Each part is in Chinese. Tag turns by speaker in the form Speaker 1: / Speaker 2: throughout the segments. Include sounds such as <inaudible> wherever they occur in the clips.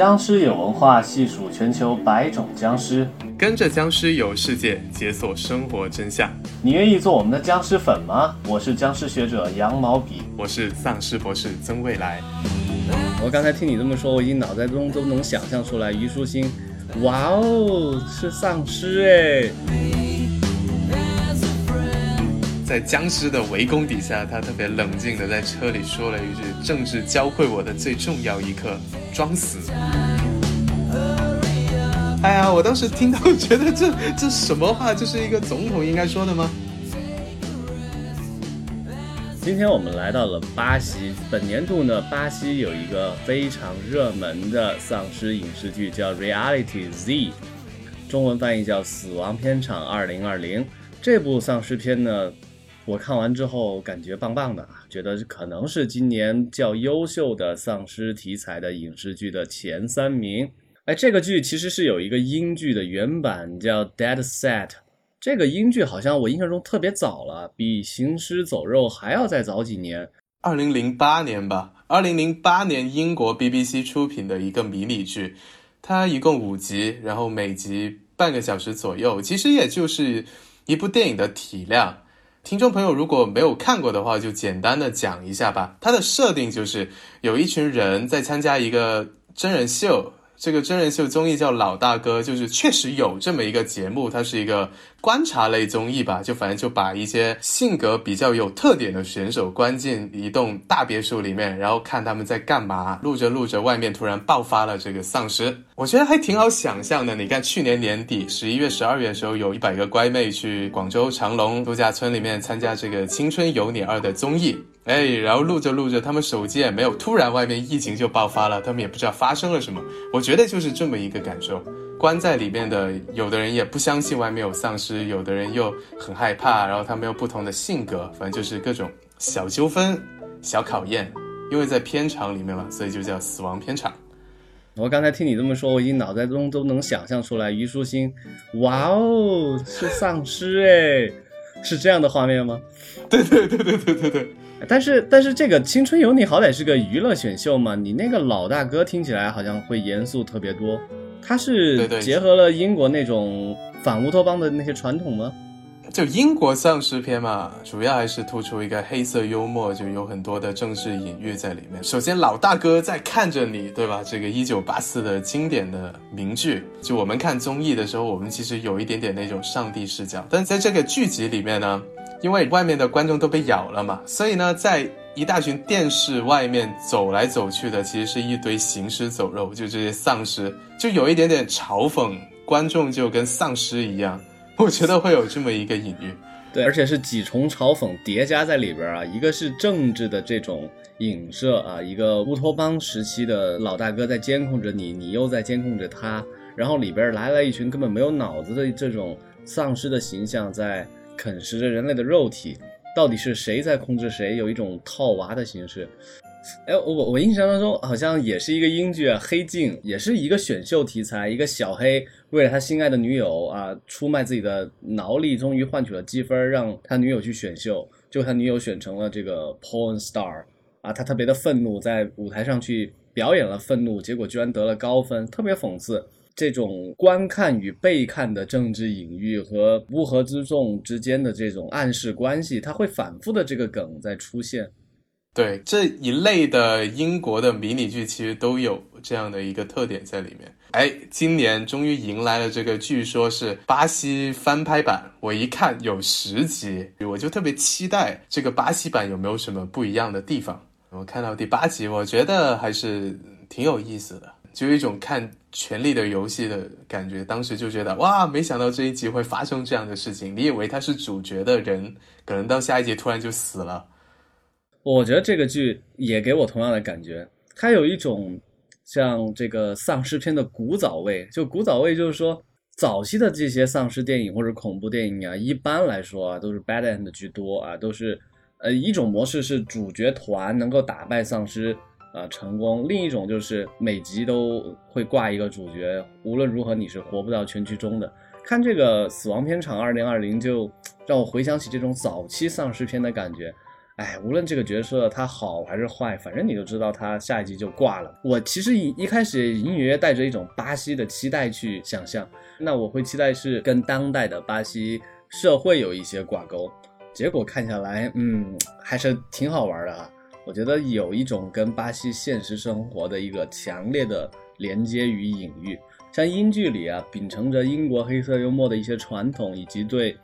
Speaker 1: 僵尸有文化，细数全球百种僵尸，
Speaker 2: 跟着僵尸游世界，解锁生活真相。
Speaker 1: 你愿意做我们的僵尸粉吗？我是僵尸学者羊毛笔，
Speaker 2: 我是丧尸博士曾未来。
Speaker 3: 我刚才听你这么说，我已经脑袋中都能想象出来，虞书欣，哇哦，是丧尸哎。
Speaker 2: 在僵尸的围攻底下，他特别冷静的在车里说了一句：“政治教会我的最重要一课，装死。”哎呀，我当时听到觉得这这什么话？这是一个总统应该说的吗？
Speaker 3: 今天我们来到了巴西，本年度呢，巴西有一个非常热门的丧尸影视剧叫《Reality Z》，中文翻译叫《死亡片场二零二零》。这部丧尸片呢。我看完之后感觉棒棒的啊，觉得可能是今年较优秀的丧尸题材的影视剧的前三名。哎，这个剧其实是有一个英剧的原版叫《Dead Set》，这个英剧好像我印象中特别早了，比《行尸走肉》还要再早几年，
Speaker 2: 二零零八年吧。二零零八年英国 BBC 出品的一个迷你剧，它一共五集，然后每集半个小时左右，其实也就是一部电影的体量。听众朋友，如果没有看过的话，就简单的讲一下吧。它的设定就是有一群人在参加一个真人秀。这个真人秀综艺叫《老大哥》，就是确实有这么一个节目，它是一个观察类综艺吧，就反正就把一些性格比较有特点的选手关进一栋大别墅里面，然后看他们在干嘛。录着录着，外面突然爆发了这个丧尸，我觉得还挺好想象的。你看去年年底十一月、十二月的时候，有一百个乖妹去广州长隆度假村里面参加这个《青春有你二》的综艺。哎，然后录着录着，他们手机也没有，突然外面疫情就爆发了，他们也不知道发生了什么。我觉得就是这么一个感受，关在里面的有的人也不相信外面有丧尸，有的人又很害怕，然后他们有不同的性格，反正就是各种小纠纷、小考验。因为在片场里面嘛，所以就叫死亡片场。
Speaker 3: 我刚才听你这么说，我已经脑袋中都能想象出来，虞书欣，哇哦，是丧尸哎，是这样的画面吗？
Speaker 2: 对对对对对对对。
Speaker 3: 但是但是这个青春有你好歹是个娱乐选秀嘛，你那个老大哥听起来好像会严肃特别多，他是结合了英国那种反乌托邦的那些传统吗？
Speaker 2: 就英国丧尸片嘛，主要还是突出一个黑色幽默，就有很多的政治隐喻在里面。首先老大哥在看着你，对吧？这个一九八四的经典的名句，就我们看综艺的时候，我们其实有一点点那种上帝视角，但在这个剧集里面呢。因为外面的观众都被咬了嘛，所以呢，在一大群电视外面走来走去的，其实是一堆行尸走肉，就这些丧尸，就有一点点嘲讽观众，就跟丧尸一样。我觉得会有这么一个隐喻，<laughs>
Speaker 3: 对，而且是几重嘲讽叠加在里边啊，一个是政治的这种影射啊，一个乌托邦时期的老大哥在监控着你，你又在监控着他，然后里边来了一群根本没有脑子的这种丧尸的形象在。啃食着人类的肉体，到底是谁在控制谁？有一种套娃的形式。哎，我我印象当中好像也是一个英剧啊，《黑镜》也是一个选秀题材，一个小黑为了他心爱的女友啊，出卖自己的脑力，终于换取了积分，让他女友去选秀，就他女友选成了这个 porn star 啊，他特别的愤怒，在舞台上去表演了愤怒，结果居然得了高分，特别讽刺。这种观看与被看的政治隐喻和乌合之众之间的这种暗示关系，它会反复的这个梗在出现。
Speaker 2: 对这一类的英国的迷你剧，其实都有这样的一个特点在里面。哎，今年终于迎来了这个，据说是巴西翻拍版。我一看有十集，我就特别期待这个巴西版有没有什么不一样的地方。我看到第八集，我觉得还是挺有意思的。就有一种看《权力的游戏》的感觉，当时就觉得哇，没想到这一集会发生这样的事情。你以为他是主角的人，可能到下一集突然就死了。
Speaker 3: 我觉得这个剧也给我同样的感觉，它有一种像这个丧尸片的古早味。就古早味，就是说早期的这些丧尸电影或者恐怖电影啊，一般来说啊都是 bad end 居多啊，都是呃一种模式是主角团能够打败丧尸。啊，成功！另一种就是每集都会挂一个主角，无论如何你是活不到全剧终的。看这个《死亡片场二零二零》，就 <tsk> 让我回想起这种早期丧尸片的感觉。哎，无论这个角色他好还是坏，反正你就知道他下一集就挂了。我其实一一开始隐隐约带着一种巴西的期待去想象，那我会期待是跟当代的巴西社会有一些挂钩。结果看下来，嗯，还是挺好玩的啊。我觉得有一种跟巴西现实生活的一个强烈的连接与隐喻。像英剧里啊，秉承着英国黑色幽默的一些传统，以及对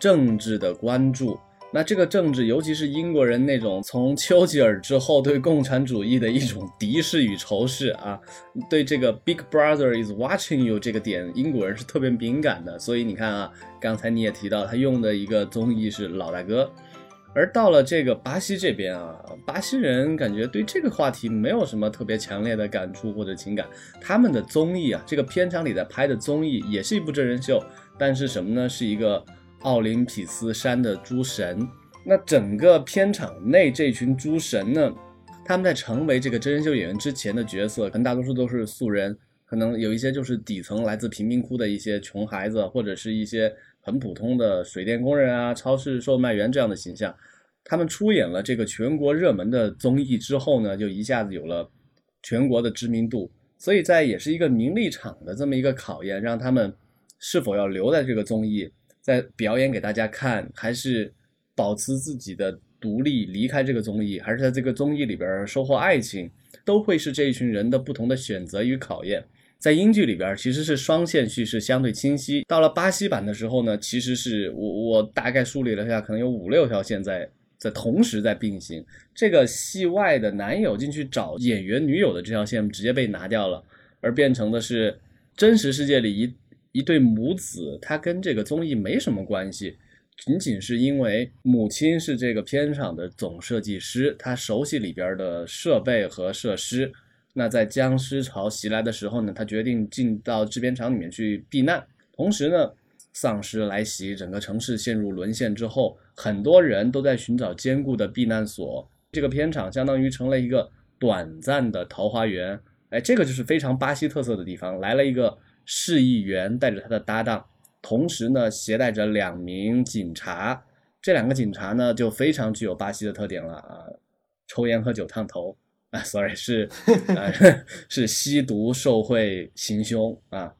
Speaker 3: 政治的关注。那这个政治，尤其是英国人那种从丘吉尔之后对共产主义的一种敌视与仇视啊，对这个 Big Brother is watching you 这个点，英国人是特别敏感的。所以你看啊，刚才你也提到他用的一个综艺是老大哥，而到了这个巴西这边啊，巴西人感觉对这个话题没有什么特别强烈的感触或者情感。他们的综艺啊，这个片场里在拍的综艺也是一部真人秀，但是什么呢？是一个。奥林匹斯山的诸神，那整个片场内这群诸神呢，他们在成为这个真人秀演员之前的角色，可能大多数都是素人，可能有一些就是底层来自贫民窟的一些穷孩子，或者是一些很普通的水电工人啊、超市售卖员这样的形象。他们出演了这个全国热门的综艺之后呢，就一下子有了全国的知名度，所以在也是一个名利场的这么一个考验，让他们是否要留在这个综艺。在表演给大家看，还是保持自己的独立，离开这个综艺，还是在这个综艺里边收获爱情，都会是这一群人的不同的选择与考验。在英剧里边，其实是双线叙事相对清晰；到了巴西版的时候呢，其实是我我大概梳理了一下，可能有五六条线在在同时在并行。这个戏外的男友进去找演员女友的这条线直接被拿掉了，而变成的是真实世界里一。一对母子，他跟这个综艺没什么关系，仅仅是因为母亲是这个片场的总设计师，他熟悉里边的设备和设施。那在僵尸潮袭来的时候呢，他决定进到制片厂里面去避难。同时呢，丧尸来袭，整个城市陷入沦陷之后，很多人都在寻找坚固的避难所。这个片场相当于成了一个短暂的桃花源。哎，这个就是非常巴西特色的地方，来了一个。市议员带着他的搭档，同时呢携带着两名警察。这两个警察呢就非常具有巴西的特点了啊，抽烟喝酒烫头啊，sorry 是啊 <laughs> 是吸毒受贿行凶啊，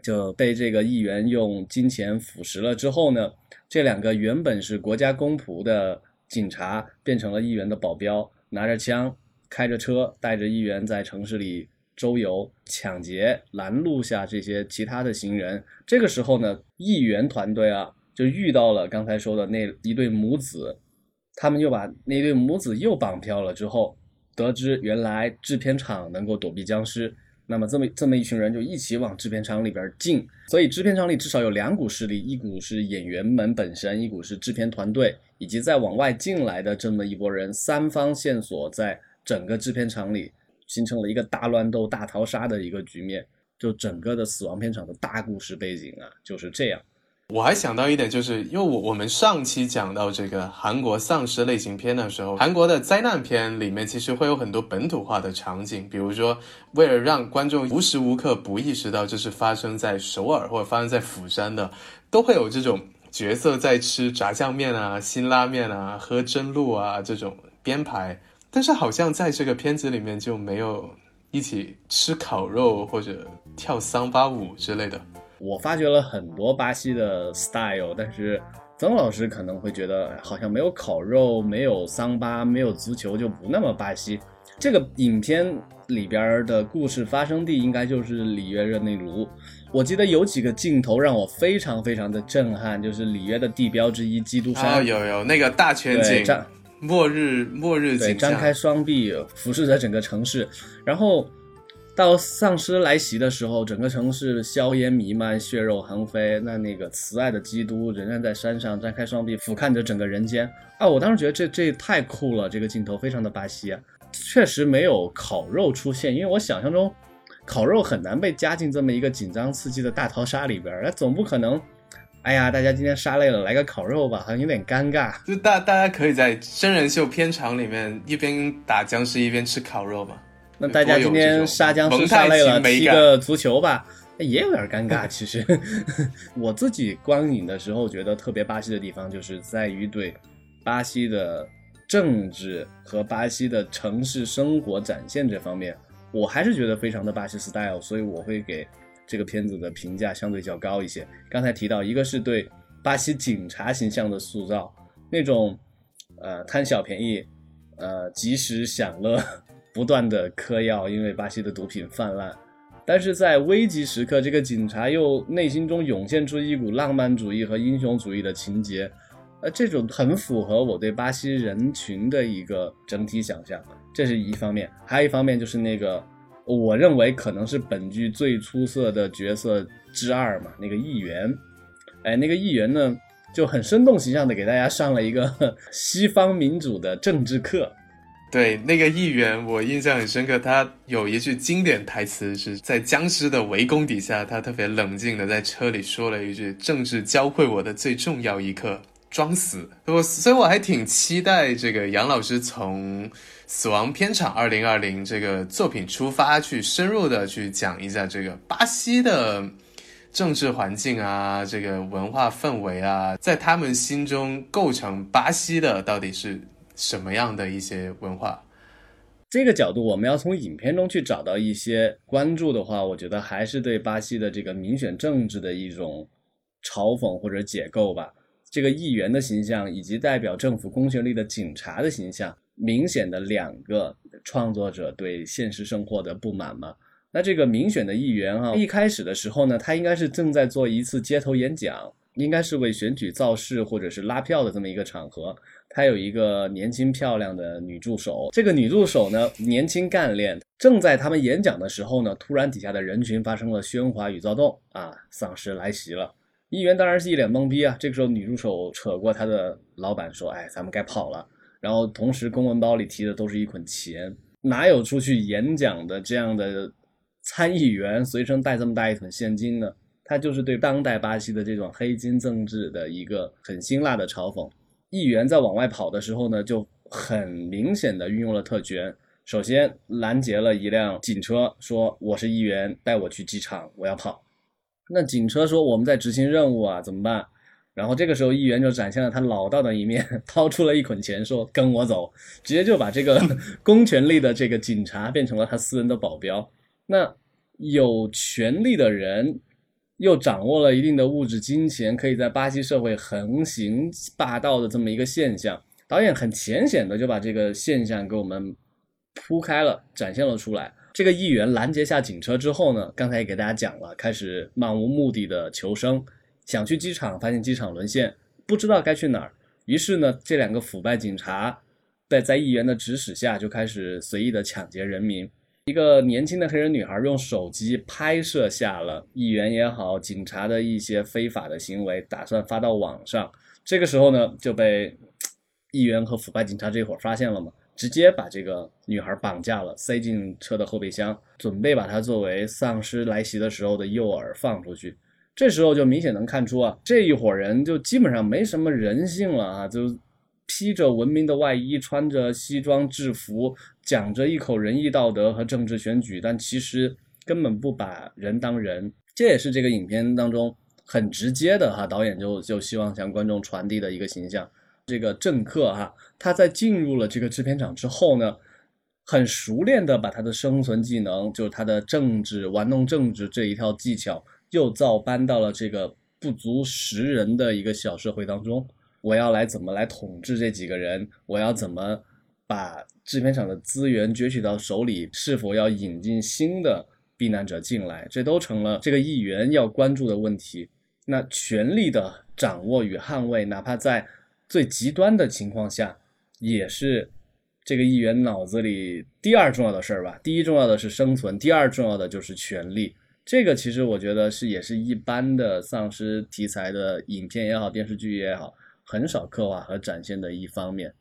Speaker 3: 就被这个议员用金钱腐蚀了之后呢，这两个原本是国家公仆的警察变成了议员的保镖，拿着枪开着车带着议员在城市里。周游抢劫拦路下这些其他的行人，这个时候呢，议员团队啊就遇到了刚才说的那一对母子，他们又把那对母子又绑票了之后，得知原来制片厂能够躲避僵尸，那么这么这么一群人就一起往制片厂里边进，所以制片厂里至少有两股势力，一股是演员们本身，一股是制片团队以及在往外进来的这么一拨人，三方线索在整个制片厂里。形成了一个大乱斗、大逃杀的一个局面，就整个的死亡片场的大故事背景啊，就是这样。
Speaker 2: 我还想到一点，就是因为我我们上期讲到这个韩国丧尸类型片的时候，韩国的灾难片里面其实会有很多本土化的场景，比如说为了让观众无时无刻不意识到这是发生在首尔或者发生在釜山的，都会有这种角色在吃炸酱面啊、辛拉面啊、喝真露啊这种编排。但是好像在这个片子里面就没有一起吃烤肉或者跳桑巴舞之类的。
Speaker 3: 我发掘了很多巴西的 style，但是曾老师可能会觉得好像没有烤肉、没有桑巴、没有足球就不那么巴西。这个影片里边的故事发生地应该就是里约热内卢。我记得有几个镜头让我非常非常的震撼，就是里约的地标之一基督山。
Speaker 2: 哦，有有那个大全景。末日，末日
Speaker 3: 对，张开双臂俯视着整个城市，然后到丧尸来袭的时候，整个城市硝烟弥漫，血肉横飞。那那个慈爱的基督仍然在山上张开双臂俯瞰着整个人间啊！我当时觉得这这太酷了，这个镜头非常的巴西啊。确实没有烤肉出现，因为我想象中烤肉很难被加进这么一个紧张刺激的大逃杀里边，那总不可能。哎呀，大家今天杀累了，来个烤肉吧，好像有点尴尬。
Speaker 2: 就大大家可以在真人秀片场里面一边打僵尸一边吃烤肉吧。
Speaker 3: 那大家今天杀僵尸杀累了，踢个足球吧，也有点尴尬。其实 <laughs> 我自己观影的时候觉得特别巴西的地方，就是在于对巴西的政治和巴西的城市生活展现这方面，我还是觉得非常的巴西 style，所以我会给这个片子的评价相对较高一些。刚才提到，一个是对巴西警察形象的塑造，那种呃贪小便宜，呃及时享乐，<laughs> 不断的嗑药，因为巴西的毒品泛滥。但是在危急时刻，这个警察又内心中涌现出一股浪漫主义和英雄主义的情节，呃，这种很符合我对巴西人群的一个整体想象，这是一方面。还有一方面就是那个，我认为可能是本剧最出色的角色之二嘛，那个议员，哎，那个议员呢就很生动形象的给大家上了一个 <laughs> 西方民主的政治课。
Speaker 2: 对那个议员，我印象很深刻。他有一句经典台词，是在僵尸的围攻底下，他特别冷静的在车里说了一句：“政治教会我的最重要一课，装死。”我所以我还挺期待这个杨老师从《死亡片场二零二零》这个作品出发，去深入的去讲一下这个巴西的政治环境啊，这个文化氛围啊，在他们心中构成巴西的到底是。什么样的一些文化？
Speaker 3: 这个角度，我们要从影片中去找到一些关注的话，我觉得还是对巴西的这个民选政治的一种嘲讽或者解构吧。这个议员的形象以及代表政府公权力的警察的形象，明显的两个创作者对现实生活的不满嘛。那这个民选的议员啊，一开始的时候呢，他应该是正在做一次街头演讲，应该是为选举造势或者是拉票的这么一个场合。他有一个年轻漂亮的女助手，这个女助手呢年轻干练。正在他们演讲的时候呢，突然底下的人群发生了喧哗与躁动啊，丧尸来袭了。议员当然是一脸懵逼啊。这个时候女助手扯过他的老板说：“哎，咱们该跑了。”然后同时公文包里提的都是一捆钱，哪有出去演讲的这样的参议员随身带这么大一捆现金呢？他就是对当代巴西的这种黑金政治的一个很辛辣的嘲讽。议员在往外跑的时候呢，就很明显的运用了特权。首先拦截了一辆警车，说我是议员，带我去机场，我要跑。那警车说我们在执行任务啊，怎么办？然后这个时候议员就展现了他老道的一面，掏出了一捆钱，说跟我走，直接就把这个 <laughs> 公权力的这个警察变成了他私人的保镖。那有权力的人。又掌握了一定的物质金钱，可以在巴西社会横行霸道的这么一个现象。导演很浅显的就把这个现象给我们铺开了，展现了出来。这个议员拦截下警车之后呢，刚才也给大家讲了，开始漫无目的的求生，想去机场，发现机场沦陷，不知道该去哪儿。于是呢，这两个腐败警察在在议员的指使下，就开始随意的抢劫人民。一个年轻的黑人女孩用手机拍摄下了议员也好，警察的一些非法的行为，打算发到网上。这个时候呢，就被议员和腐败警察这会儿发现了嘛，直接把这个女孩绑架了，塞进车的后备箱，准备把她作为丧尸来袭的时候的诱饵放出去。这时候就明显能看出啊，这一伙人就基本上没什么人性了啊，就。披着文明的外衣，穿着西装制服，讲着一口仁义道德和政治选举，但其实根本不把人当人。这也是这个影片当中很直接的哈，导演就就希望向观众传递的一个形象。这个政客哈，他在进入了这个制片厂之后呢，很熟练的把他的生存技能，就是他的政治玩弄政治这一套技巧，又造搬到了这个不足十人的一个小社会当中。我要来怎么来统治这几个人？我要怎么把制片厂的资源攫取到手里？是否要引进新的避难者进来？这都成了这个议员要关注的问题。那权力的掌握与捍卫，哪怕在最极端的情况下，也是这个议员脑子里第二重要的事儿吧。第一重要的是生存，第二重要的就是权力。这个其实我觉得是也是一般的丧尸题材的影片也好，电视剧也好。很少刻画和展现的一方面。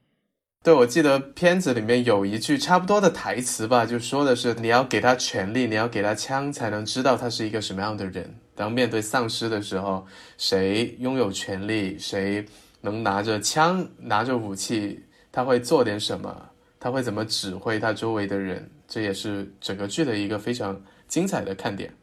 Speaker 2: 对，我记得片子里面有一句差不多的台词吧，就说的是你要给他权力，你要给他枪，才能知道他是一个什么样的人。当面对丧尸的时候，谁拥有权力，谁能拿着枪、拿着武器，他会做点什么？他会怎么指挥他周围的人？这也是整个剧的一个非常精彩的看点。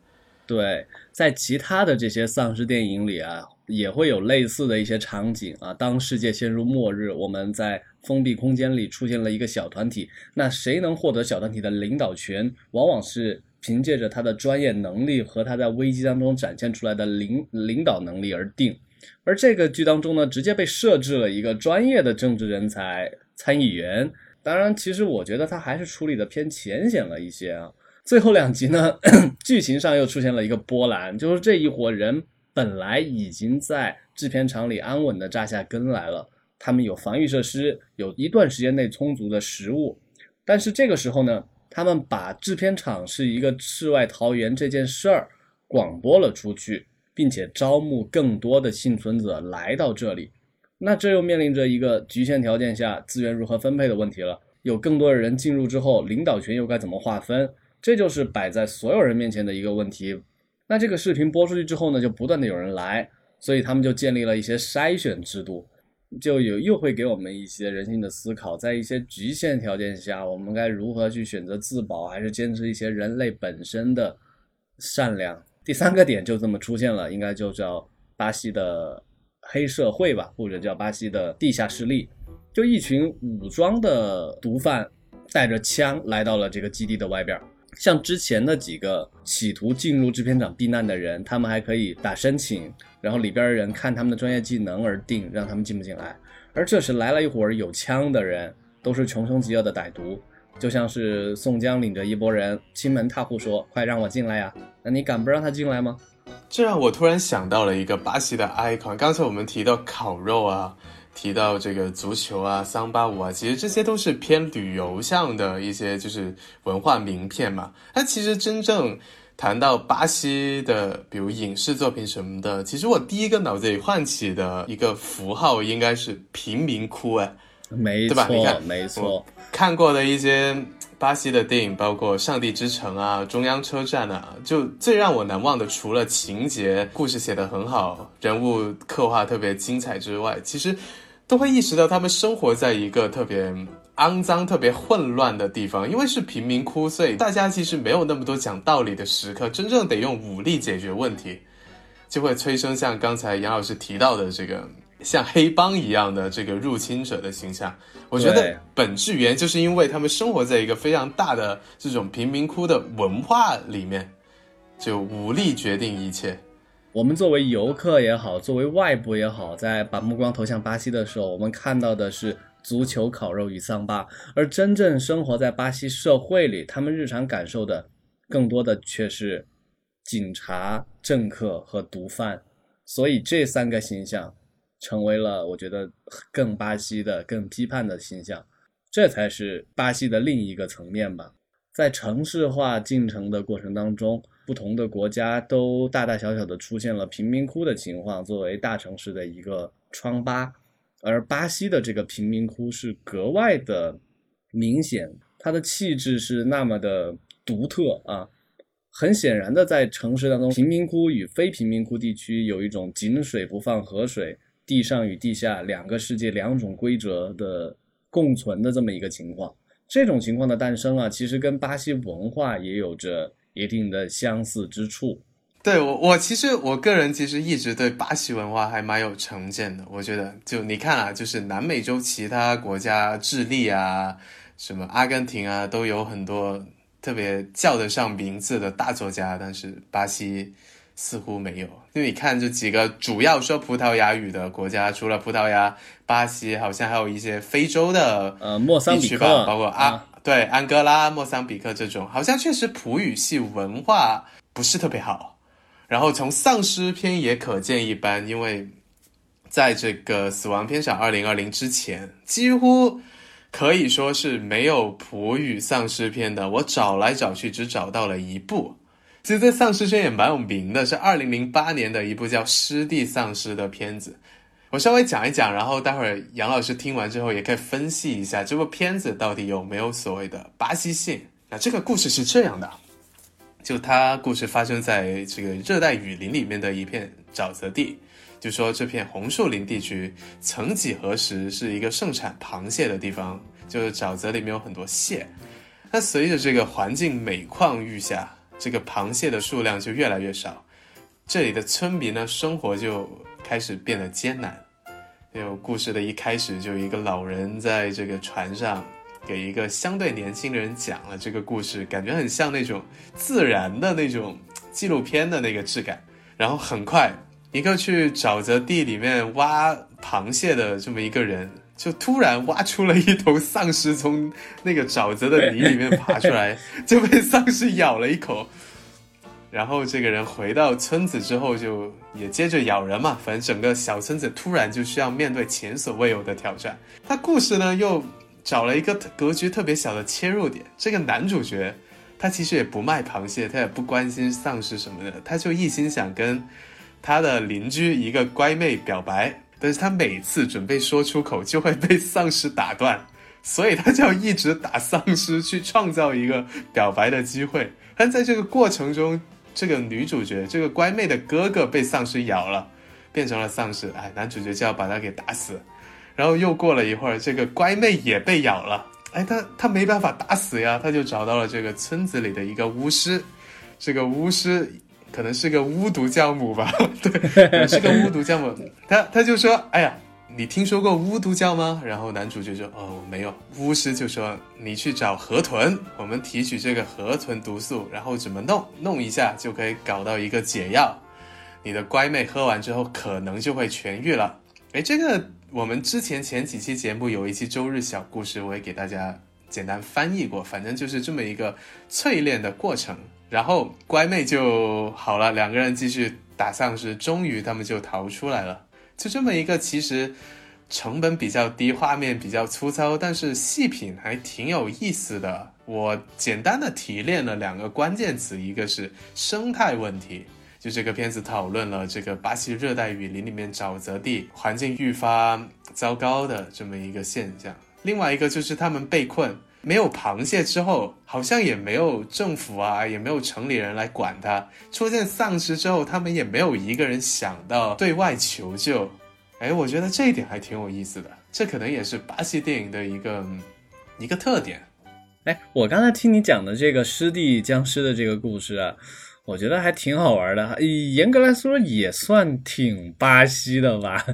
Speaker 3: 对，在其他的这些丧尸电影里啊。也会有类似的一些场景啊，当世界陷入末日，我们在封闭空间里出现了一个小团体，那谁能获得小团体的领导权，往往是凭借着他的专业能力和他在危机当中展现出来的领领导能力而定。而这个剧当中呢，直接被设置了一个专业的政治人才参议员。当然，其实我觉得他还是处理的偏浅显了一些啊。最后两集呢，<clears throat> 剧情上又出现了一个波澜，就是这一伙人本来已经在制片厂里安稳的扎下根来了，他们有防御设施，有一段时间内充足的食物，但是这个时候呢，他们把制片厂是一个世外桃源这件事儿广播了出去，并且招募更多的幸存者来到这里。那这又面临着一个局限条件下资源如何分配的问题了。有更多的人进入之后，领导权又该怎么划分？这就是摆在所有人面前的一个问题。那这个视频播出去之后呢，就不断的有人来，所以他们就建立了一些筛选制度，就有又会给我们一些人性的思考，在一些局限条件下，我们该如何去选择自保，还是坚持一些人类本身的善良？第三个点就这么出现了，应该就叫巴西的黑社会吧，或者叫巴西的地下势力，就一群武装的毒贩带着枪来到了这个基地的外边。像之前的几个企图进入制片厂避难的人，他们还可以打申请，然后里边的人看他们的专业技能而定，让他们进不进来。而这时来了一伙有枪的人，都是穷凶极恶的歹徒，就像是宋江领着一拨人，亲门踏户说：“快让我进来呀！”那你敢不让他进来吗？
Speaker 2: 这让我突然想到了一个巴西的 icon。刚才我们提到烤肉啊。提到这个足球啊、桑巴舞啊，其实这些都是偏旅游向的一些就是文化名片嘛。那其实真正谈到巴西的，比如影视作品什么的，其实我第一个脑子里唤起的一个符号应该是贫民窟哎，
Speaker 3: 没
Speaker 2: 错，你看，
Speaker 3: 没错，
Speaker 2: 看过的一些巴西的电影，包括《上帝之城》啊、《中央车站》啊，就最让我难忘的，除了情节、故事写得很好、人物刻画特别精彩之外，其实。都会意识到他们生活在一个特别肮脏、特别混乱的地方，因为是贫民窟，所以大家其实没有那么多讲道理的时刻，真正得用武力解决问题，就会催生像刚才杨老师提到的这个像黑帮一样的这个入侵者的形象。我觉得本质原因就是因为他们生活在一个非常大的这种贫民窟的文化里面，就武力决定一切。
Speaker 3: 我们作为游客也好，作为外部也好，在把目光投向巴西的时候，我们看到的是足球、烤肉与桑巴，而真正生活在巴西社会里，他们日常感受的更多的却是警察、政客和毒贩。所以这三个形象成为了我觉得更巴西的、更批判的形象，这才是巴西的另一个层面吧。在城市化进程的过程当中。不同的国家都大大小小的出现了贫民窟的情况，作为大城市的一个疮疤，而巴西的这个贫民窟是格外的明显，它的气质是那么的独特啊！很显然的，在城市当中，贫民窟与非贫民窟地区有一种井水不犯河水，地上与地下两个世界两种规则的共存的这么一个情况。这种情况的诞生啊，其实跟巴西文化也有着。一定的相似之处，
Speaker 2: 对我我其实我个人其实一直对巴西文化还蛮有成见的。我觉得就你看啊，就是南美洲其他国家，智利啊，什么阿根廷啊，都有很多特别叫得上名字的大作家，但是巴西似乎没有。就你看这几个主要说葡萄牙语的国家，除了葡萄牙，巴西好像还有一些非洲的
Speaker 3: 呃莫桑比克，
Speaker 2: 包括阿。对，安哥拉、莫桑比克这种，好像确实葡语系文化不是特别好。然后从丧尸片也可见一斑，因为在这个死亡片场二零二零之前，几乎可以说是没有葡语丧尸片的。我找来找去，只找到了一部。其实这丧尸片也蛮有名的，是二零零八年的一部叫《湿地丧尸》的片子。我稍微讲一讲，然后待会儿杨老师听完之后也可以分析一下这部片子到底有没有所谓的巴西性。那这个故事是这样的，就它故事发生在这个热带雨林里面的一片沼泽地，就说这片红树林地区曾几何时是一个盛产螃蟹的地方，就是沼泽里面有很多蟹。那随着这个环境每况愈下，这个螃蟹的数量就越来越少，这里的村民呢生活就。开始变得艰难，有故事的一开始就一个老人在这个船上给一个相对年轻的人讲了这个故事，感觉很像那种自然的那种纪录片的那个质感。然后很快，一个去沼泽地里面挖螃蟹的这么一个人，就突然挖出了一头丧尸从那个沼泽的泥里面爬出来，<laughs> 就被丧尸咬了一口。然后这个人回到村子之后，就也接着咬人嘛。反正整个小村子突然就需要面对前所未有的挑战。他故事呢又找了一个格局特别小的切入点。这个男主角他其实也不卖螃蟹，他也不关心丧尸什么的，他就一心想跟他的邻居一个乖妹表白。但是他每次准备说出口，就会被丧尸打断，<laughs> 所以他就要一直打丧尸去创造一个表白的机会。但在这个过程中，这个女主角，这个乖妹的哥哥被丧尸咬了，变成了丧尸。哎，男主角就要把他给打死。然后又过了一会儿，这个乖妹也被咬了。哎，他他没办法打死呀，他就找到了这个村子里的一个巫师。这个巫师可能是个巫毒教母吧？<laughs> 对，是个巫毒教母。他他就说：“哎呀。”你听说过巫毒教吗？然后男主角说：“哦，没有。”巫师就说：“你去找河豚，我们提取这个河豚毒素，然后怎么弄？弄一下就可以搞到一个解药。你的乖妹喝完之后，可能就会痊愈了。”哎，这个我们之前前几期节目有一期周日小故事，我也给大家简单翻译过。反正就是这么一个淬炼的过程，然后乖妹就好了，两个人继续打丧尸，终于他们就逃出来了。就这么一个，其实成本比较低，画面比较粗糙，但是细品还挺有意思的。我简单的提炼了两个关键词，一个是生态问题，就这个片子讨论了这个巴西热带雨林里面沼泽地环境愈发糟糕的这么一个现象。另外一个就是他们被困，没有螃蟹之后，好像也没有政府啊，也没有城里人来管它。出现丧尸之后，他们也没有一个人想到对外求救。哎，我觉得这一点还挺有意思的，这可能也是巴西电影的一个一个特点。
Speaker 3: 哎，我刚才听你讲的这个湿地僵尸的这个故事啊，我觉得还挺好玩的。严格来说，也算挺巴西的吧。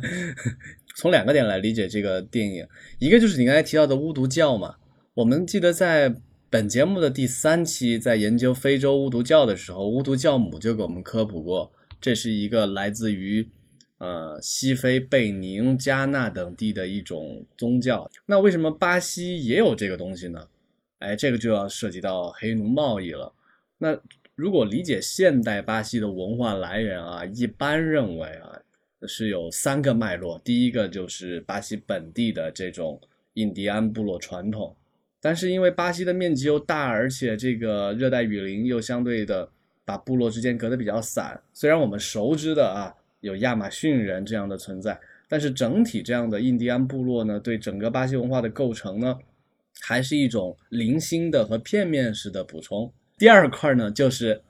Speaker 3: <laughs> 从两个点来理解这个电影，一个就是你刚才提到的巫毒教嘛。我们记得在本节目的第三期，在研究非洲巫毒教的时候，巫毒教母就给我们科普过，这是一个来自于。呃，西非贝宁、加纳等地的一种宗教。那为什么巴西也有这个东西呢？哎，这个就要涉及到黑奴贸易了。那如果理解现代巴西的文化来源啊，一般认为啊是有三个脉络。第一个就是巴西本地的这种印第安部落传统，但是因为巴西的面积又大，而且这个热带雨林又相对的把部落之间隔得比较散。虽然我们熟知的啊。有亚马逊人这样的存在，但是整体这样的印第安部落呢，对整个巴西文化的构成呢，还是一种零星的和片面式的补充。第二块呢，就是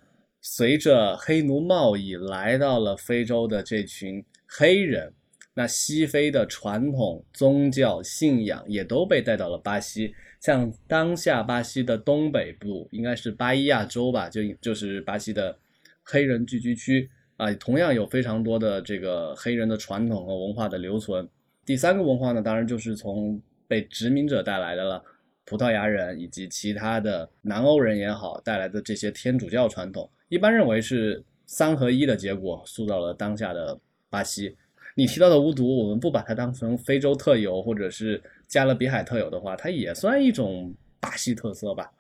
Speaker 3: 随着黑奴贸易来到了非洲的这群黑人，那西非的传统宗教信仰也都被带到了巴西。像当下巴西的东北部，应该是巴伊亚州吧，就就是巴西的黑人聚居区。啊，同样有非常多的这个黑人的传统和文化的留存。第三个文化呢，当然就是从被殖民者带来的了，葡萄牙人以及其他的南欧人也好带来的这些天主教传统，一般认为是三合一的结果，塑造了当下的巴西。你提到的巫毒，我们不把它当成非洲特有或者是加勒比海特有的话，它也算一种巴西特色吧。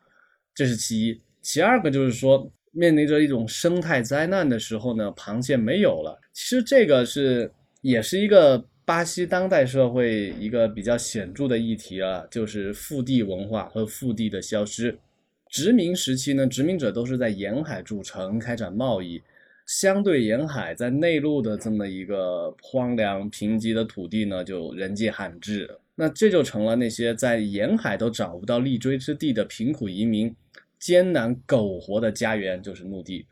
Speaker 3: 这是其一。其二个就是说。面临着一种生态灾难的时候呢，螃蟹没有了。其实这个是也是一个巴西当代社会一个比较显著的议题啊，就是腹地文化和腹地的消失。殖民时期呢，殖民者都是在沿海筑城开展贸易，相对沿海在内陆的这么一个荒凉贫瘠的土地呢，就人迹罕至。那这就成了那些在沿海都找不到立锥之地的贫苦移民。艰难苟活的家园就是墓地，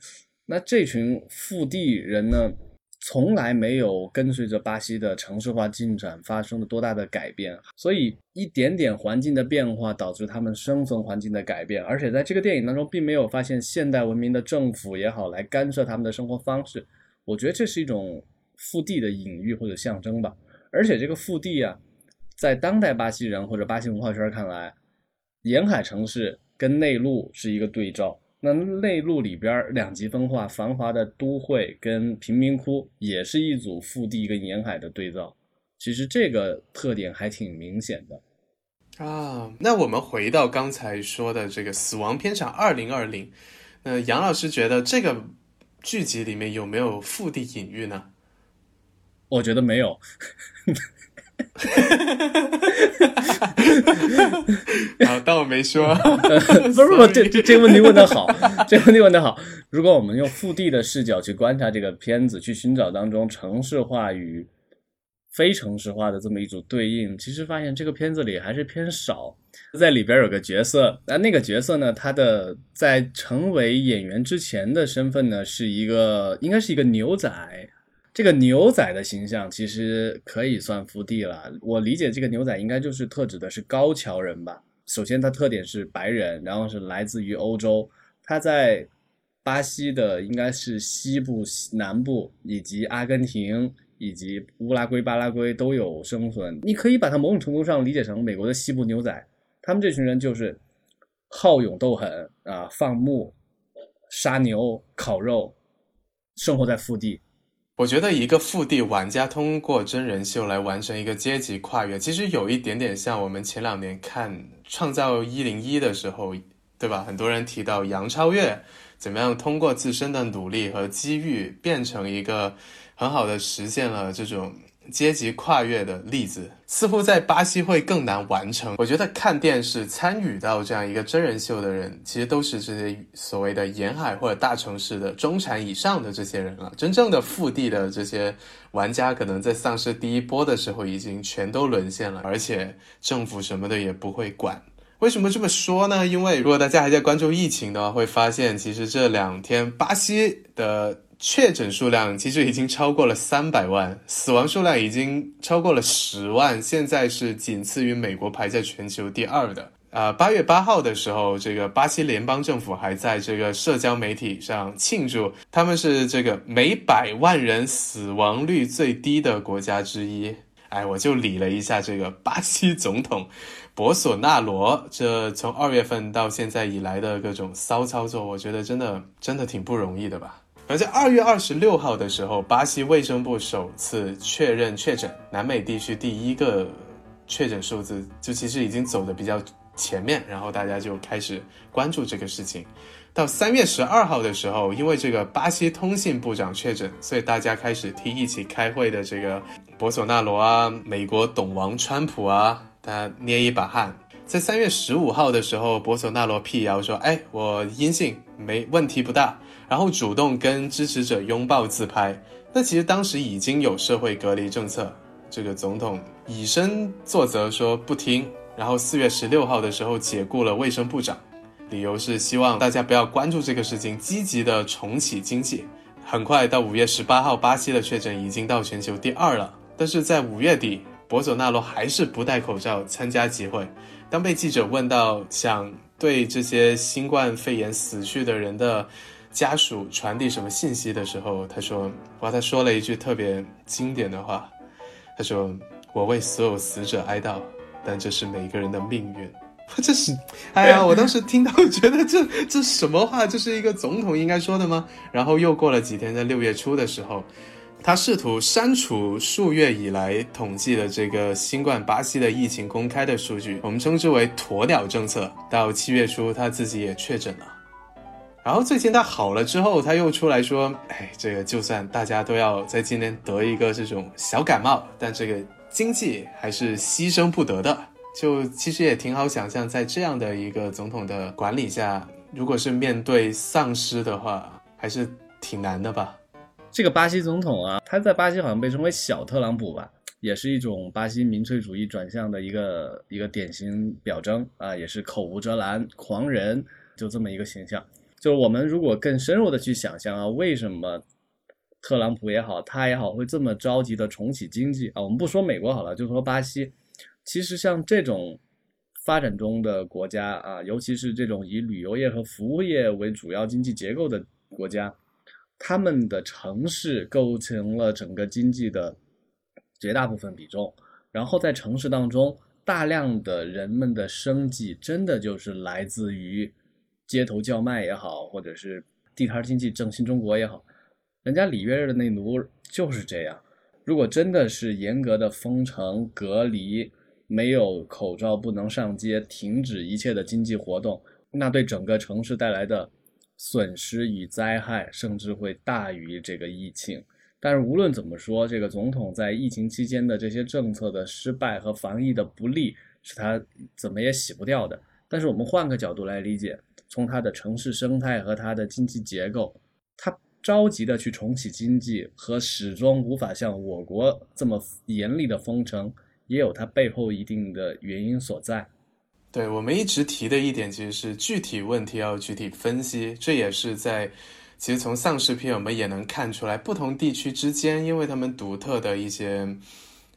Speaker 3: 那这群腹地人呢，从来没有跟随着巴西的城市化进展发生了多大的改变，所以一点点环境的变化导致他们生存环境的改变，而且在这个电影当中并没有发现现代文明的政府也好来干涉他们的生活方式，我觉得这是一种腹地的隐喻或者象征吧。而且这个腹地啊，在当代巴西人或者巴西文化圈看来，沿海城市跟内陆是一个对照。那内陆里边两极分化、繁华的都会跟贫民窟，也是一组腹地跟沿海的对照。其实这个特点还挺明显的。
Speaker 2: 啊，那我们回到刚才说的这个《死亡片场二零二零》，那杨老师觉得这个剧集里面有没有腹地隐喻呢？
Speaker 3: 我觉得没有。
Speaker 2: 哈哈哈好，当我没说。
Speaker 3: 不 <laughs> 是不是，这这这个问题问的好，这问题问的好。如果我们用腹地的视角去观察这个片子，去寻找当中城市化与非城市化的这么一组对应，其实发现这个片子里还是偏少。在里边有个角色，那那个角色呢，他的在成为演员之前的身份呢，是一个应该是一个牛仔。这个牛仔的形象其实可以算腹地了。我理解这个牛仔应该就是特指的是高桥人吧。首先，他特点是白人，然后是来自于欧洲。他在巴西的应该是西部、南部以及阿根廷以及乌拉圭、巴拉圭都有生存。你可以把它某种程度上理解成美国的西部牛仔。他们这群人就是好勇斗狠啊，放牧、杀牛、烤肉，生活在腹地。
Speaker 2: 我觉得一个腹地玩家通过真人秀来完成一个阶级跨越，其实有一点点像我们前两年看《创造一零一》的时候，对吧？很多人提到杨超越怎么样通过自身的努力和机遇，变成一个很好的实现了这种。阶级跨越的例子似乎在巴西会更难完成。我觉得看电视参与到这样一个真人秀的人，其实都是这些所谓的沿海或者大城市的中产以上的这些人了。真正的腹地的这些玩家，可能在丧尸第一波的时候已经全都沦陷了，而且政府什么的也不会管。为什么这么说呢？因为如果大家还在关注疫情的话，会发现其实这两天巴西的。确诊数量其实已经超过了三百万，死亡数量已经超过了十万，现在是仅次于美国排在全球第二的。啊，八月八号的时候，这个巴西联邦政府还在这个社交媒体上庆祝，他们是这个每百万人死亡率最低的国家之一。哎，我就理了一下这个巴西总统博索纳罗，这从二月份到现在以来的各种骚操作，我觉得真的真的挺不容易的吧。而在二月二十六号的时候，巴西卫生部首次确认确诊，南美地区第一个确诊数字，就其实已经走的比较前面，然后大家就开始关注这个事情。到三月十二号的时候，因为这个巴西通信部长确诊，所以大家开始替一起开会的这个博索纳罗啊，美国董王川普啊，他捏一把汗。在三月十五号的时候，博索纳罗辟谣说：“哎，我阴性，没问题，不大。”然后主动跟支持者拥抱自拍。那其实当时已经有社会隔离政策，这个总统以身作则说不听。然后四月十六号的时候解雇了卫生部长，理由是希望大家不要关注这个事情，积极的重启经济。很快到五月十八号，巴西的确诊已经到全球第二了。但是在五月底，博索纳罗还是不戴口罩参加集会。当被记者问到想对这些新冠肺炎死去的人的家属传递什么信息的时候，他说：“哇，他说了一句特别经典的话，他说：‘我为所有死者哀悼，但这是每个人的命运。’这是，哎呀，我当时听到觉得这这什么话？这是一个总统应该说的吗？然后又过了几天，在六月初的时候。”他试图删除数月以来统计的这个新冠巴西的疫情公开的数据，我们称之为“鸵鸟政策”。到七月初，他自己也确诊了。然后最近他好了之后，他又出来说：“哎，这个就算大家都要在今年得一个这种小感冒，但这个经济还是牺牲不得的。”就其实也挺好想象，在这样的一个总统的管理下，如果是面对丧尸的话，还是挺难的吧。
Speaker 3: 这个巴西总统啊，他在巴西好像被称为小特朗普吧，也是一种巴西民粹主义转向的一个一个典型表征啊，也是口无遮拦、狂人，就这么一个形象。就是我们如果更深入的去想象啊，为什么特朗普也好，他也好，会这么着急的重启经济啊？我们不说美国好了，就说巴西，其实像这种发展中的国家啊，尤其是这种以旅游业和服务业为主要经济结构的国家。他们的城市构成了整个经济的，绝大部分比重。然后在城市当中，大量的人们的生计真的就是来自于街头叫卖也好，或者是地摊经济振兴中国也好，人家里约热内卢就是这样。如果真的是严格的封城隔离，没有口罩不能上街，停止一切的经济活动，那对整个城市带来的损失与灾害，甚至会大于这个疫情。但是无论怎么说，这个总统在疫情期间的这些政策的失败和防疫的不利，是他怎么也洗不掉的。但是我们换个角度来理解，从它的城市生态和它的经济结构，它着急的去重启经济，和始终无法像我国这么严厉的封城，也有它背后一定的原因所在。
Speaker 2: 对我们一直提的一点，其实是具体问题要具体分析，这也是在。其实从丧尸片我们也能看出来，不同地区之间，因为他们独特的一些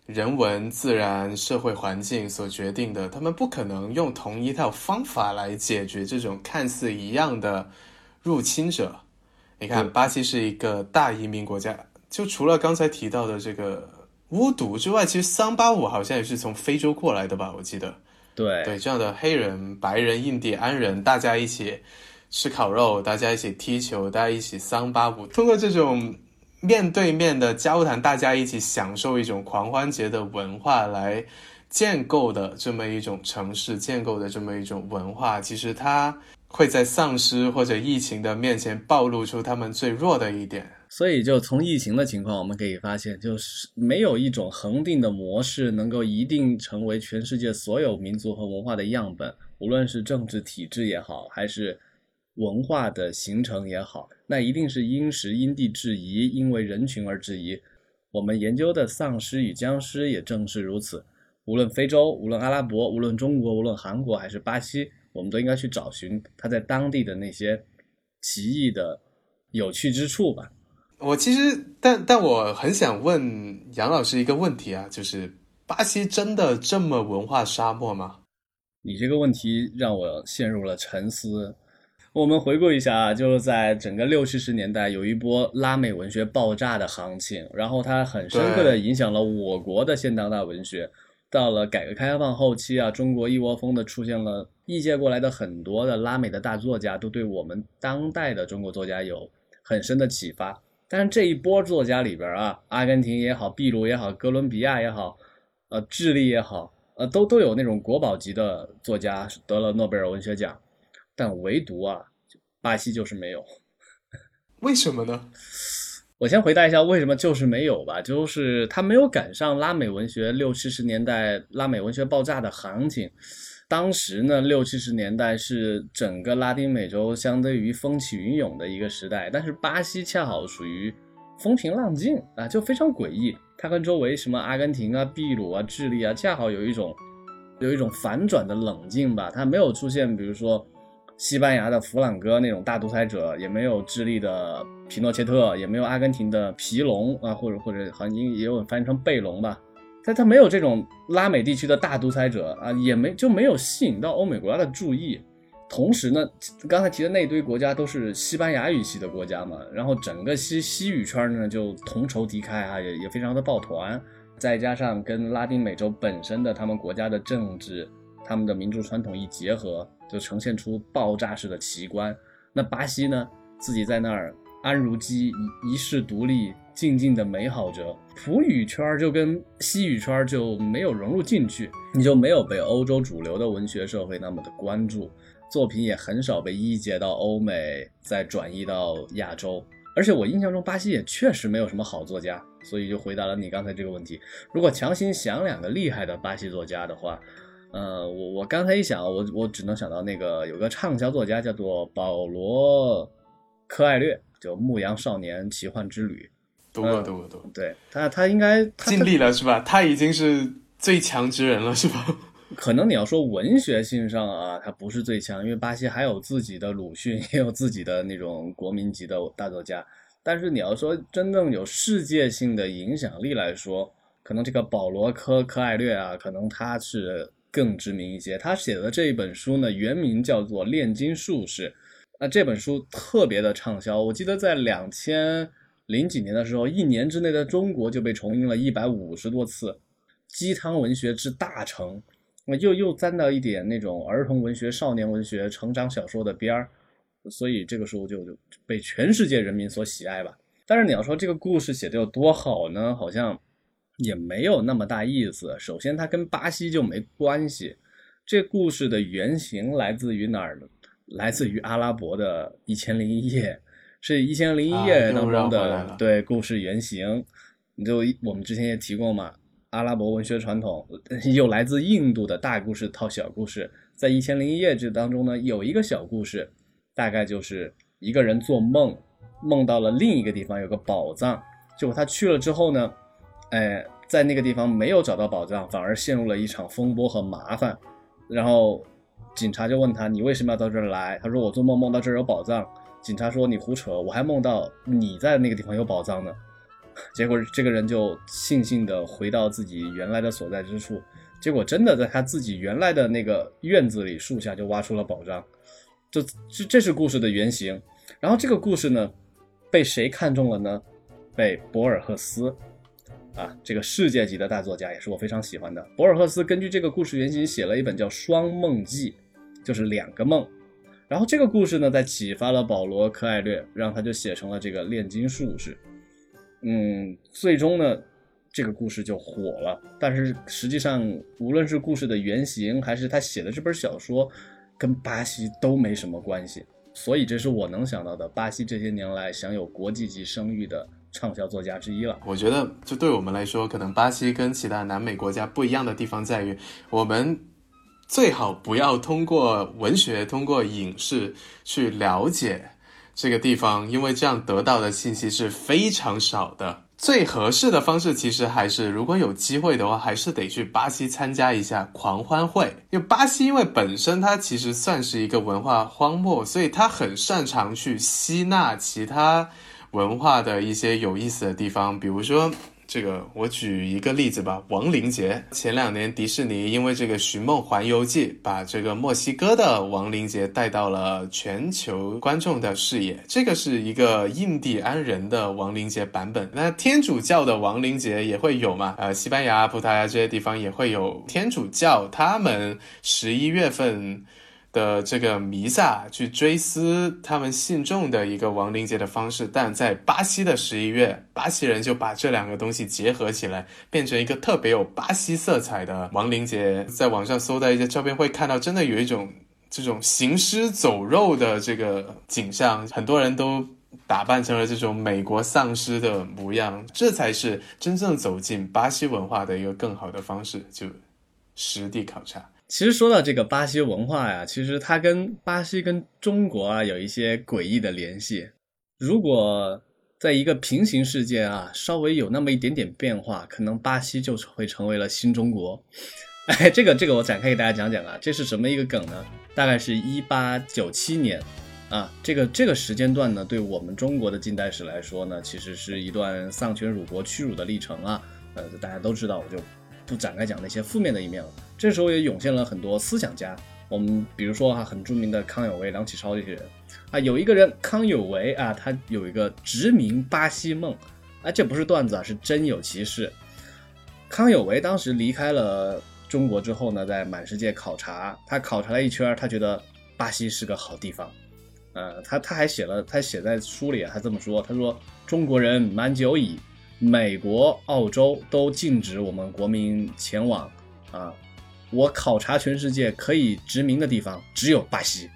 Speaker 2: 人文、自然、社会环境所决定的，他们不可能用同一套方法来解决这种看似一样的入侵者。你看，巴西是一个大移民国家，就除了刚才提到的这个巫毒之外，其实桑巴舞好像也是从非洲过来的吧？我记得，
Speaker 3: 对
Speaker 2: 对，这样的黑人、白人、印第安人，大家一起。吃烤肉，大家一起踢球，大家一起桑巴舞。通过这种面对面的交谈，大家一起享受一种狂欢节的文化来建构的这么一种城市，建构的这么一种文化，其实它会在丧尸或者疫情的面前暴露出他们最弱的一点。
Speaker 3: 所以，就从疫情的情况，我们可以发现，就是没有一种恒定的模式能够一定成为全世界所有民族和文化的样本，无论是政治体制也好，还是。文化的形成也好，那一定是因时因地制宜，因为人群而质疑。我们研究的丧尸与僵尸也正是如此。无论非洲，无论阿拉伯，无论中国，无论韩国还是巴西，我们都应该去找寻它在当地的那些奇异的有趣之处吧。
Speaker 2: 我其实，但但我很想问杨老师一个问题啊，就是巴西真的这么文化沙漠吗？
Speaker 3: 你这个问题让我陷入了沉思。我们回顾一下啊，就是在整个六七十年代，有一波拉美文学爆炸的行情，然后它很深刻的影响了我国的现当代文学。到了改革开放后期啊，中国一窝蜂的出现了异界过来的很多的拉美的大作家，都对我们当代的中国作家有很深的启发。但是这一波作家里边啊，阿根廷也好，秘鲁也好，哥伦比亚也好，呃，智利也好，呃，都都有那种国宝级的作家得了诺贝尔文学奖。但唯独啊，巴西就是没有，<laughs>
Speaker 2: 为什么呢？
Speaker 3: 我先回答一下为什么就是没有吧，就是他没有赶上拉美文学六七十年代拉美文学爆炸的行情。当时呢，六七十年代是整个拉丁美洲相对于风起云涌的一个时代，但是巴西恰好属于风平浪静啊，就非常诡异。它跟周围什么阿根廷啊、秘鲁啊、智利啊，恰好有一种有一种反转的冷静吧，它没有出现，比如说。西班牙的弗朗哥那种大独裁者，也没有智利的皮诺切特，也没有阿根廷的皮隆啊，或者或者好像也有翻译成贝隆吧。但他没有这种拉美地区的大独裁者啊，也没就没有吸引到欧美国家的注意。同时呢，刚才提的那堆国家都是西班牙语系的国家嘛，然后整个西西语圈呢就同仇敌忾啊，也也非常的抱团。再加上跟拉丁美洲本身的他们国家的政治、他们的民族传统一结合。就呈现出爆炸式的奇观。那巴西呢，自己在那儿安如鸡，一世独立，静静的美好着。葡语圈就跟西语圈就没有融入进去，你就没有被欧洲主流的文学社会那么的关注，作品也很少被译介到欧美，再转移到亚洲。而且我印象中，巴西也确实没有什么好作家，所以就回答了你刚才这个问题。如果强行想两个厉害的巴西作家的话，呃，我我刚才一想，我我只能想到那个有个畅销作家叫做保罗·柯艾略，就《牧羊少年奇幻之旅》，
Speaker 2: 读过读过读。
Speaker 3: 对他，他应该
Speaker 2: 尽力了是吧？他已经是最强之人了是吧？<laughs>
Speaker 3: 可能你要说文学性上啊，他不是最强，因为巴西还有自己的鲁迅，<laughs> 也有自己的那种国民级的大作家。但是你要说真正有世界性的影响力来说，可能这个保罗·科科艾略啊，可能他是。更知名一些，他写的这一本书呢，原名叫做《炼金术士》，那这本书特别的畅销。我记得在两千零几年的时候，一年之内的中国就被重映了一百五十多次，鸡汤文学之大成，又又沾到一点那种儿童文学、少年文学、成长小说的边儿，所以这个书就就被全世界人民所喜爱吧。但是你要说这个故事写的有多好呢？好像也没有那么大意思。首先，它跟巴西就没关系。这故事的原型来自于哪儿呢？来自于阿拉伯的《一千零一夜》，是《一千零一夜》当中的对故事原型。就我们之前也提过嘛，阿拉伯文学传统又来自印度的大故事套小故事。在《一千零一夜》这当中呢，有一个小故事，大概就是一个人做梦。梦到了另一个地方有个宝藏，结果他去了之后呢，哎，在那个地方没有找到宝藏，反而陷入了一场风波和麻烦。然后警察就问他：“你为什么要到这儿来？”他说：“我做梦梦到这儿有宝藏。”警察说：“你胡扯，我还梦到你在那个地方有宝藏呢。<laughs> ”结果这个人就悻悻地回到自己原来的所在之处，结果真的在他自己原来的那个院子里树下就挖出了宝藏。这这这是故事的原型。然后这个故事呢？被谁看中了呢？被博尔赫斯，啊，这个世界级的大作家，也是我非常喜欢的。博尔赫斯根据这个故事原型写了一本叫《双梦记》，就是两个梦。然后这个故事呢，在启发了保罗·柯艾略，让他就写成了这个炼金术士。嗯，最终呢，这个故事就火了。但是实际上，无论是故事的原型，还是他写的这本小说，跟巴西都没什么关系。所以，这是我能想到的巴西这些年来享有国际级声誉的畅销作家之一了。
Speaker 2: 我觉得，就对我们来说，可能巴西跟其他南美国家不一样的地方在于，我们最好不要通过文学、通过影视去了解这个地方，因为这样得到的信息是非常少的。最合适的方式其实还是，如果有机会的话，还是得去巴西参加一下狂欢会。因为巴西因为本身它其实算是一个文化荒漠，所以它很擅长去吸纳其他文化的一些有意思的地方，比如说。这个我举一个例子吧，亡灵节。前两年迪士尼因为这个《寻梦环游记》，把这个墨西哥的亡灵节带到了全球观众的视野。这个是一个印第安人的亡灵节版本。那天主教的亡灵节也会有嘛？呃，西班牙、葡萄牙这些地方也会有天主教，他们十一月份。的这个弥撒去追思他们信众的一个亡灵节的方式，但在巴西的十一月，巴西人就把这两个东西结合起来，变成一个特别有巴西色彩的亡灵节。在网上搜到一些照片，会看到真的有一种这种行尸走肉的这个景象，很多人都打扮成了这种美国丧尸的模样，这才是真正走进巴西文化的一个更好的方式，就实地考察。
Speaker 3: 其实说到这个巴西文化呀，其实它跟巴西跟中国啊有一些诡异的联系。如果在一个平行世界啊，稍微有那么一点点变化，可能巴西就会成为了新中国。<laughs> 哎，这个这个我展开给大家讲讲啊，这是什么一个梗呢？大概是一八九七年啊，这个这个时间段呢，对我们中国的近代史来说呢，其实是一段丧权辱国、屈辱的历程啊。呃，大家都知道，我就。不展开讲那些负面的一面了。这时候也涌现了很多思想家，我们比如说哈很著名的康有为、梁启超这些人啊。有一个人康有为啊，他有一个殖民巴西梦啊，这不是段子啊，是真有其事。康有为当时离开了中国之后呢，在满世界考察，他考察了一圈，他觉得巴西是个好地方。呃，他他还写了，他写在书里啊，他这么说，他说中国人蛮久矣。美国、澳洲都禁止我们国民前往啊！我考察全世界可以殖民的地方只有巴西。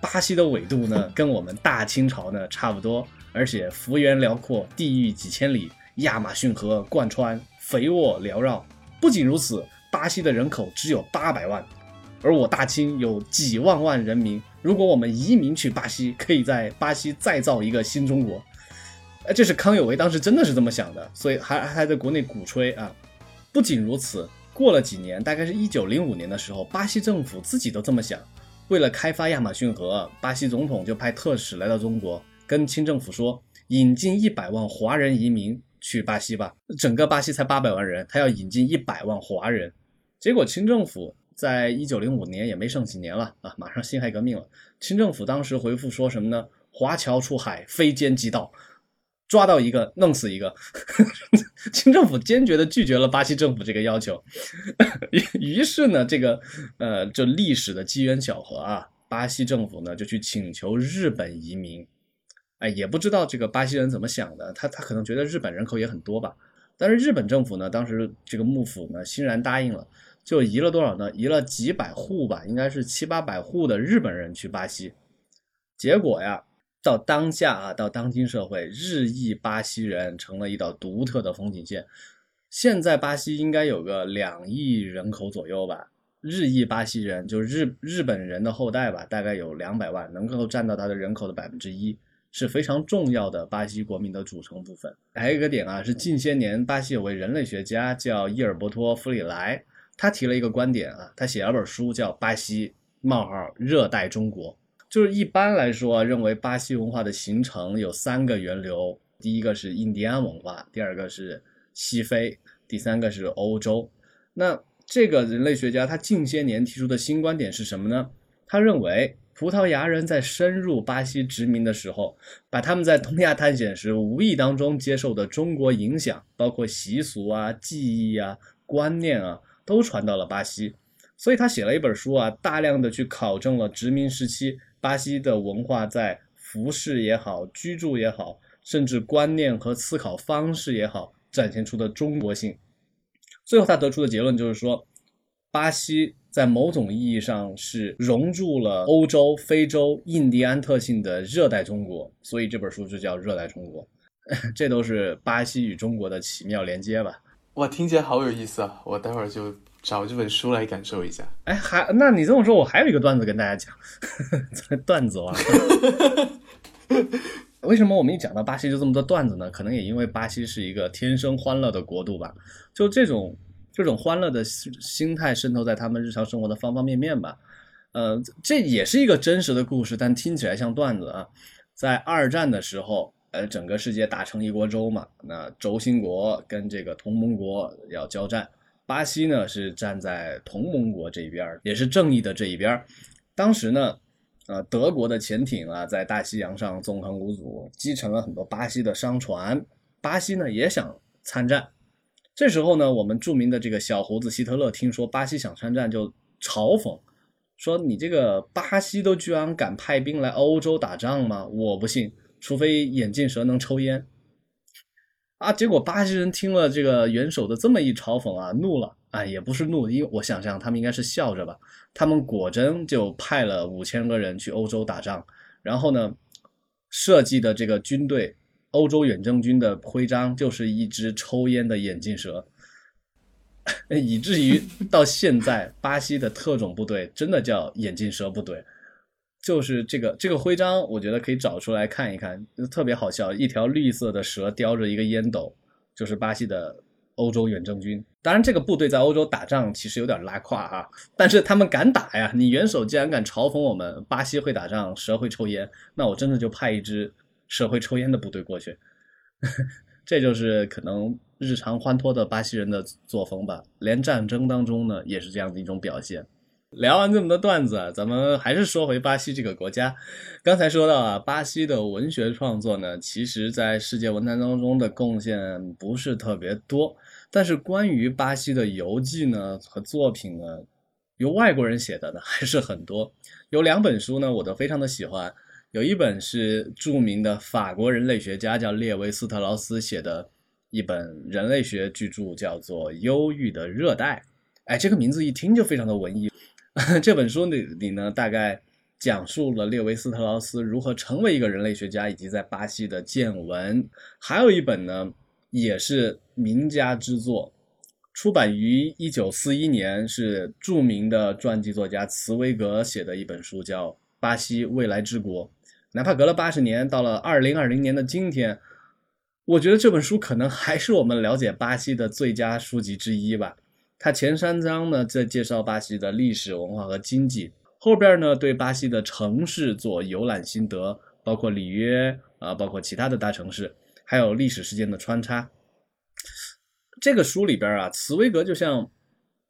Speaker 3: 巴西的纬度呢，跟我们大清朝呢差不多，而且幅员辽阔，地域几千里，亚马逊河贯穿，肥沃缭绕。不仅如此，巴西的人口只有八百万，而我大清有几万万人民。如果我们移民去巴西，可以在巴西再造一个新中国。这是康有为当时真的是这么想的，所以还还在国内鼓吹啊。不仅如此，过了几年，大概是一九零五年的时候，巴西政府自己都这么想。为了开发亚马逊河，巴西总统就派特使来到中国，跟清政府说，引进一百万华人移民去巴西吧。整个巴西才八百万人，他要引进一百万华人。结果清政府在一九零五年也没剩几年了啊，马上辛亥革命了。清政府当时回复说什么呢？华侨出海，非奸即盗。抓到一个弄死一个。<laughs> 清政府坚决的拒绝了巴西政府这个要求，<laughs> 于是呢，这个呃，就历史的机缘巧合啊，巴西政府呢就去请求日本移民。哎，也不知道这个巴西人怎么想的，他他可能觉得日本人口也很多吧。但是日本政府呢，当时这个幕府呢欣然答应了，就移了多少呢？移了几百户吧，应该是七八百户的日本人去巴西。结果呀，到当下啊，到当今社会，日裔巴西人成了一道独特的风景线。现在巴西应该有个两亿人口左右吧，日裔巴西人就日日本人的后代吧，大概有两百万，能够占到他的人口的百分之一。是非常重要的巴西国民的组成部分。还有一个点啊，是近些年巴西有位人类学家叫伊尔伯托·弗里莱，他提了一个观点啊，他写了本书叫《巴西冒号热带中国》，就是一般来说认为巴西文化的形成有三个源流，第一个是印第安文化，第二个是西非，第三个是欧洲。那这个人类学家他近些年提出的新观点是什么呢？他认为。葡萄牙人在深入巴西殖民的时候，把他们在东亚探险时无意当中接受的中国影响，包括习俗啊、技艺啊、观念啊，都传到了巴西。所以他写了一本书啊，大量的去考证了殖民时期巴西的文化在服饰也好、居住也好，甚至观念和思考方式也好，展现出的中国性。最后他得出的结论就是说，巴西。在某种意义上是融入了欧洲、非洲、印第安特性的热带中国，所以这本书就叫《热带中国》。<laughs> 这都是巴西与中国的奇妙连接吧？
Speaker 2: 哇，听起来好有意思啊！我待会儿就找这本书来感受一下。
Speaker 3: 哎，还那你这么说，我还有一个段子跟大家讲。<laughs> 段子王，<laughs> 为什么我们一讲到巴西就这么多段子呢？可能也因为巴西是一个天生欢乐的国度吧。就这种。这种欢乐的心心态渗透在他们日常生活的方方面面吧，呃，这也是一个真实的故事，但听起来像段子啊。在二战的时候，呃，整个世界打成一锅粥嘛，那轴心国跟这个同盟国要交战，巴西呢是站在同盟国这一边，也是正义的这一边。当时呢，呃，德国的潜艇啊在大西洋上纵横无阻，击沉了很多巴西的商船，巴西呢也想参战。这时候呢，我们著名的这个小胡子希特勒听说巴西想参战，就嘲讽说：“你这个巴西都居然敢派兵来欧洲打仗吗？我不信，除非眼镜蛇能抽烟。”啊，结果巴西人听了这个元首的这么一嘲讽啊，怒了啊，也不是怒，因为我想象他们应该是笑着吧。他们果真就派了五千个人去欧洲打仗，然后呢，设计的这个军队。欧洲远征军的徽章就是一只抽烟的眼镜蛇，<laughs> 以至于到现在，巴西的特种部队真的叫眼镜蛇部队，就是这个这个徽章，我觉得可以找出来看一看，特别好笑，一条绿色的蛇叼着一个烟斗，就是巴西的欧洲远征军。当然，这个部队在欧洲打仗其实有点拉胯啊，但是他们敢打呀！你元首既然敢嘲讽我们巴西会打仗，蛇会抽烟，那我真的就派一支。社会抽烟的部队过去，<laughs> 这就是可能日常欢脱的巴西人的作风吧。连战争当中呢，也是这样的一种表现。聊完这么多段子，咱们还是说回巴西这个国家。刚才说到啊，巴西的文学创作呢，其实在世界文坛当中的贡献不是特别多。但是关于巴西的游记呢和作品呢，由外国人写的呢还是很多。有两本书呢，我都非常的喜欢。有一本是著名的法国人类学家叫列维斯特劳斯写的一本人类学巨著，叫做《忧郁的热带》。哎，这个名字一听就非常的文艺。<laughs> 这本书里里呢，大概讲述了列维斯特劳斯如何成为一个人类学家，以及在巴西的见闻。还有一本呢，也是名家之作，出版于一九四一年，是著名的传记作家茨威格写的一本书，叫《巴西未来之国》。哪怕隔了八十年，到了二零二零年的今天，我觉得这本书可能还是我们了解巴西的最佳书籍之一吧。他前三章呢在介绍巴西的历史文化和经济，后边呢对巴西的城市做游览心得，包括里约啊，包括其他的大城市，还有历史事件的穿插。这个书里边啊，茨威格就像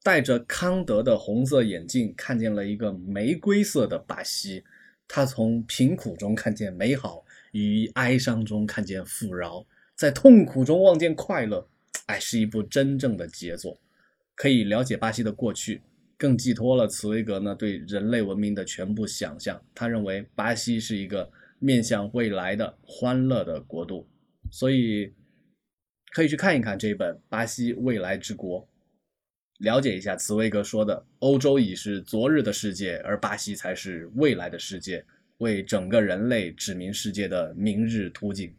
Speaker 3: 戴着康德的红色眼镜，看见了一个玫瑰色的巴西。他从贫苦中看见美好，于哀伤中看见富饶，在痛苦中望见快乐。哎，是一部真正的杰作，可以了解巴西的过去，更寄托了茨威格呢对人类文明的全部想象。他认为巴西是一个面向未来的欢乐的国度，所以可以去看一看这本《巴西未来之国》。了解一下茨威格说的：“欧洲已是昨日的世界，而巴西才是未来的世界，为整个人类指明世界的明日图景。”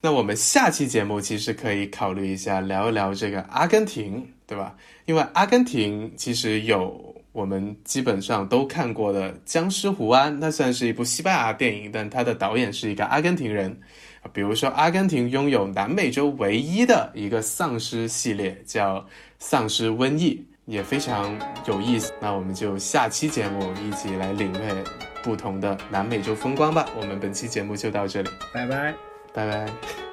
Speaker 2: 那我们下期节目其实可以考虑一下，聊一聊这个阿根廷，对吧？因为阿根廷其实有我们基本上都看过的《僵尸胡安》，那算是一部西班牙电影，但它的导演是一个阿根廷人。比如说，阿根廷拥有南美洲唯一的一个丧尸系列，叫。丧尸瘟疫也非常有意思，那我们就下期节目一起来领略不同的南美洲风光吧。我们本期节目就到这里，
Speaker 3: 拜拜，
Speaker 2: 拜拜。